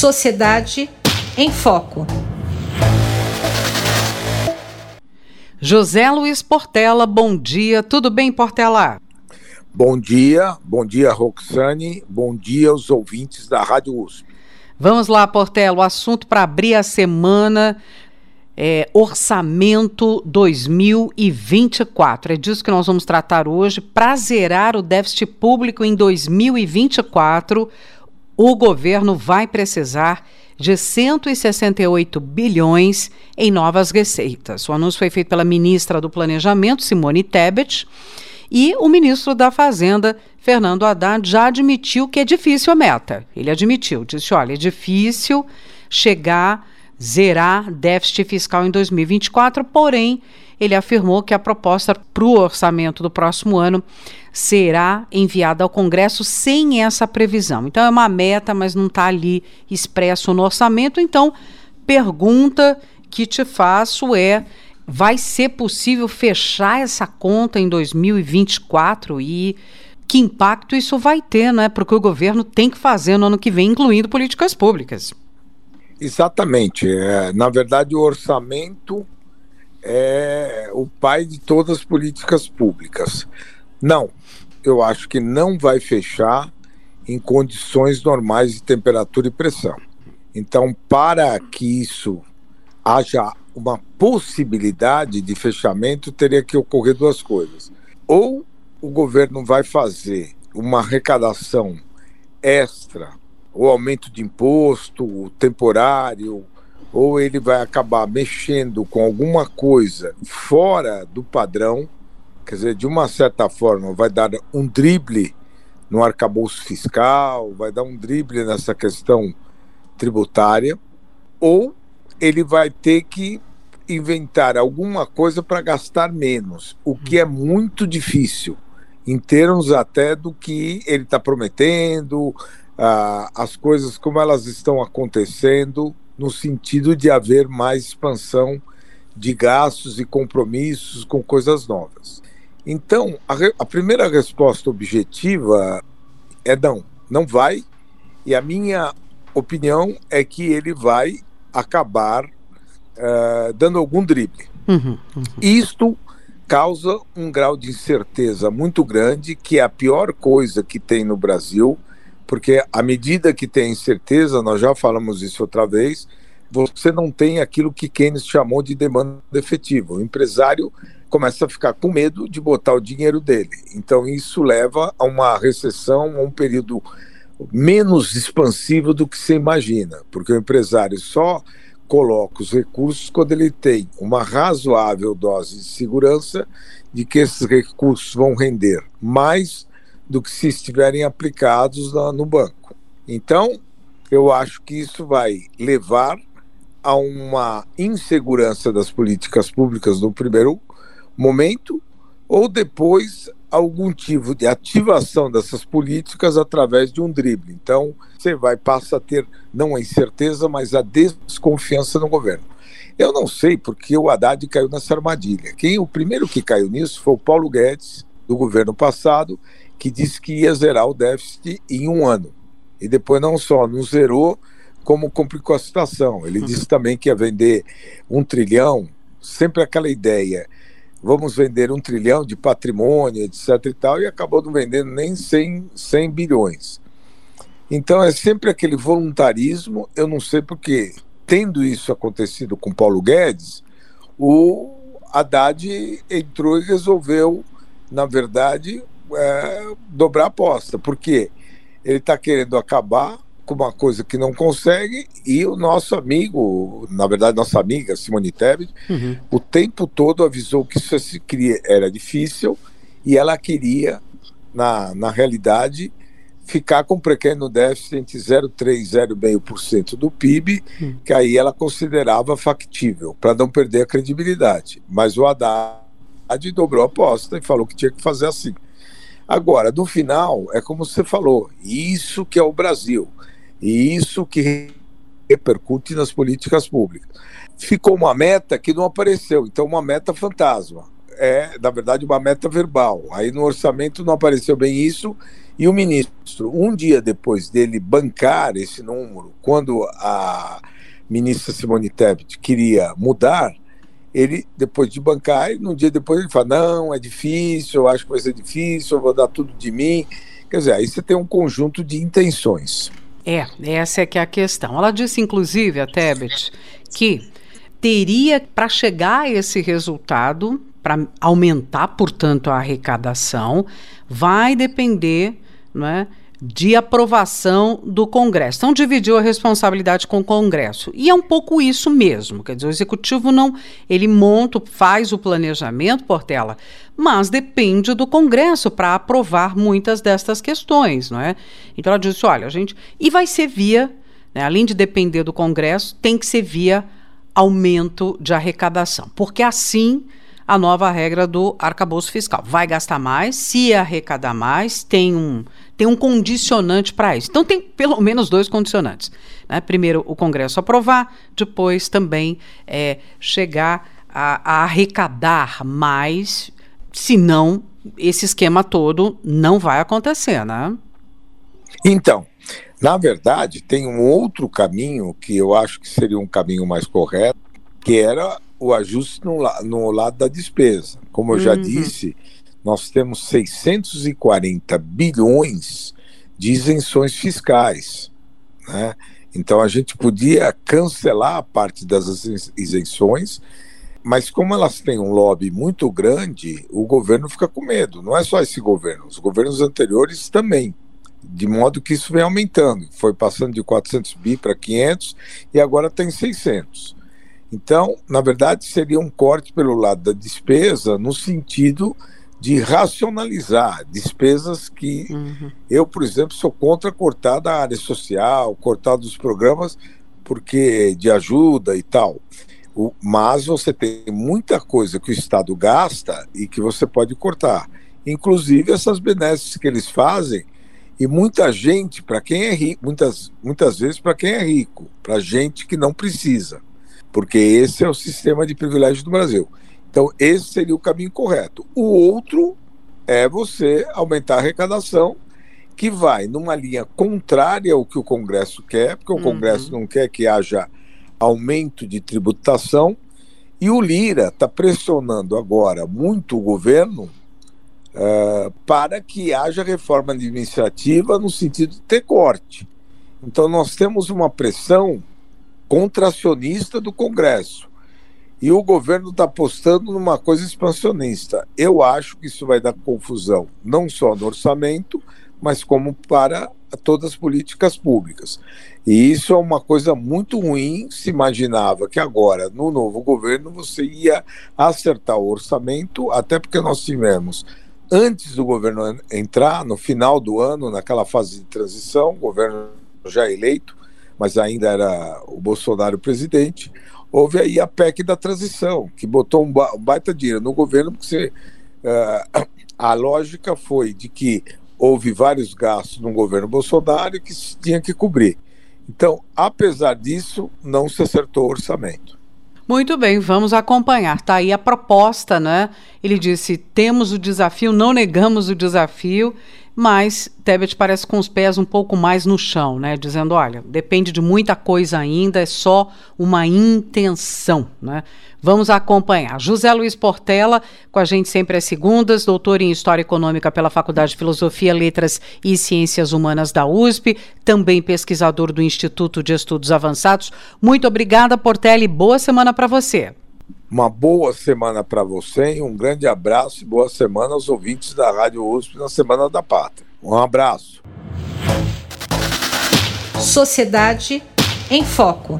Sociedade em Foco. José Luiz Portela, bom dia. Tudo bem, Portela? Bom dia, bom dia, Roxane, bom dia aos ouvintes da Rádio USP. Vamos lá, Portela, o assunto para abrir a semana é Orçamento 2024. É disso que nós vamos tratar hoje. Para zerar o déficit público em 2024, o governo vai precisar de 168 bilhões em novas receitas. O anúncio foi feito pela ministra do Planejamento, Simone Tebet, e o ministro da Fazenda, Fernando Haddad, já admitiu que é difícil a meta. Ele admitiu, disse: olha, é difícil chegar, zerar déficit fiscal em 2024, porém, ele afirmou que a proposta para o orçamento do próximo ano será enviada ao Congresso sem essa previsão. Então é uma meta, mas não está ali expresso no orçamento. Então, pergunta que te faço é: vai ser possível fechar essa conta em 2024 e que impacto isso vai ter, né? Porque o governo tem que fazer no ano que vem, incluindo políticas públicas. Exatamente. É, na verdade, o orçamento é o pai de todas as políticas públicas. Não, eu acho que não vai fechar em condições normais de temperatura e pressão. Então, para que isso haja uma possibilidade de fechamento, teria que ocorrer duas coisas. Ou o governo vai fazer uma arrecadação extra, ou aumento de imposto temporário, ou ele vai acabar mexendo com alguma coisa fora do padrão Quer dizer, de uma certa forma, vai dar um drible no arcabouço fiscal, vai dar um drible nessa questão tributária, ou ele vai ter que inventar alguma coisa para gastar menos, o que é muito difícil, em termos até do que ele está prometendo, ah, as coisas como elas estão acontecendo, no sentido de haver mais expansão de gastos e compromissos com coisas novas. Então, a, a primeira resposta objetiva é não, não vai. E a minha opinião é que ele vai acabar uh, dando algum drible. Uhum, uhum. Isto causa um grau de incerteza muito grande, que é a pior coisa que tem no Brasil, porque à medida que tem incerteza, nós já falamos isso outra vez, você não tem aquilo que Keynes chamou de demanda efetiva. O empresário começa a ficar com medo de botar o dinheiro dele. Então isso leva a uma recessão, a um período menos expansivo do que se imagina, porque o empresário só coloca os recursos quando ele tem uma razoável dose de segurança de que esses recursos vão render mais do que se estiverem aplicados no banco. Então, eu acho que isso vai levar a uma insegurança das políticas públicas no primeiro momento ou depois algum tipo de ativação dessas políticas através de um drible. Então, você vai passa a ter não a incerteza, mas a desconfiança no governo. Eu não sei porque o Haddad caiu nessa armadilha. Quem o primeiro que caiu nisso foi o Paulo Guedes do governo passado, que disse que ia zerar o déficit em um ano. E depois não só não zerou, como complicou a situação. Ele disse também que ia vender um trilhão, sempre aquela ideia vamos vender um trilhão de patrimônio, etc. e tal, e acabou não vendendo nem 100, 100 bilhões. Então é sempre aquele voluntarismo, eu não sei porque, tendo isso acontecido com Paulo Guedes, o Haddad entrou e resolveu, na verdade, é, dobrar a aposta, porque ele está querendo acabar com uma coisa que não consegue e o nosso amigo, na verdade nossa amiga Simone Tebet, uhum. o tempo todo avisou que isso era difícil e ela queria, na, na realidade, ficar com um pequeno déficit entre 0,3% e 0,5% do PIB, uhum. que aí ela considerava factível, para não perder a credibilidade. Mas o Haddad dobrou a aposta e falou que tinha que fazer assim. Agora, no final, é como você falou, isso que é o Brasil. E isso que repercute nas políticas públicas. Ficou uma meta que não apareceu, então uma meta fantasma. É, na verdade, uma meta verbal. Aí no orçamento não apareceu bem isso, E o ministro, um dia depois dele bancar esse número, quando a ministra Simone Tebet queria mudar, ele, depois de bancar, no dia depois ele fala: não, é difícil, eu acho que vai ser difícil, eu vou dar tudo de mim. Quer dizer, aí você tem um conjunto de intenções. É, essa é que é a questão. Ela disse, inclusive, a Tebet, que teria, para chegar a esse resultado, para aumentar, portanto, a arrecadação, vai depender né, de aprovação do Congresso. Então, dividiu a responsabilidade com o Congresso. E é um pouco isso mesmo. Quer dizer, o Executivo não. Ele monta, faz o planejamento, Portela, mas depende do Congresso para aprovar muitas destas questões, não é? Então, ela disse: olha, a gente. E vai ser via, né, além de depender do Congresso, tem que ser via aumento de arrecadação. Porque assim a nova regra do arcabouço fiscal. Vai gastar mais, se arrecadar mais, tem um, tem um condicionante para isso. Então, tem pelo menos dois condicionantes. Né? Primeiro, o Congresso aprovar, depois também é, chegar a, a arrecadar mais, senão esse esquema todo não vai acontecer, né? Então, na verdade, tem um outro caminho que eu acho que seria um caminho mais correto, que era o ajuste no, no lado da despesa. Como eu uhum. já disse, nós temos 640 bilhões de isenções fiscais. Né? Então a gente podia cancelar a parte das isenções, mas como elas têm um lobby muito grande, o governo fica com medo. Não é só esse governo, os governos anteriores também. De modo que isso vem aumentando. Foi passando de 400 bi para 500 e agora tem 600. Então, na verdade, seria um corte pelo lado da despesa, no sentido de racionalizar despesas que uhum. eu, por exemplo, sou contra cortar da área social, cortar dos programas porque de ajuda e tal. O, mas você tem muita coisa que o Estado gasta e que você pode cortar. Inclusive essas benesses que eles fazem, e muita gente, para quem é rico, muitas, muitas vezes para quem é rico, para gente que não precisa porque esse é o sistema de privilégio do Brasil. Então, esse seria o caminho correto. O outro é você aumentar a arrecadação, que vai numa linha contrária ao que o Congresso quer, porque o uhum. Congresso não quer que haja aumento de tributação, e o Lira está pressionando agora muito o governo uh, para que haja reforma administrativa no sentido de ter corte. Então, nós temos uma pressão contracionista do Congresso. E o governo está apostando numa coisa expansionista. Eu acho que isso vai dar confusão, não só no orçamento, mas como para todas as políticas públicas. E isso é uma coisa muito ruim. Se imaginava que agora, no novo governo, você ia acertar o orçamento, até porque nós tivemos, antes do governo entrar, no final do ano, naquela fase de transição, governo já eleito, mas ainda era o Bolsonaro presidente, houve aí a PEC da transição, que botou um, baita dinheiro no governo, porque você, uh, a lógica foi de que houve vários gastos no governo Bolsonaro que se tinha que cobrir. Então, apesar disso, não se acertou o orçamento. Muito bem, vamos acompanhar. Está aí a proposta, né? Ele disse: temos o desafio, não negamos o desafio mas Tebet parece com os pés um pouco mais no chão, né? Dizendo, olha, depende de muita coisa ainda, é só uma intenção, né? Vamos acompanhar. José Luiz Portela, com a gente sempre às segundas, doutor em História Econômica pela Faculdade de Filosofia, Letras e Ciências Humanas da USP, também pesquisador do Instituto de Estudos Avançados. Muito obrigada, Portela, e boa semana para você. Uma boa semana para você e um grande abraço e boa semana aos ouvintes da Rádio USP na Semana da Pátria. Um abraço. Sociedade em Foco.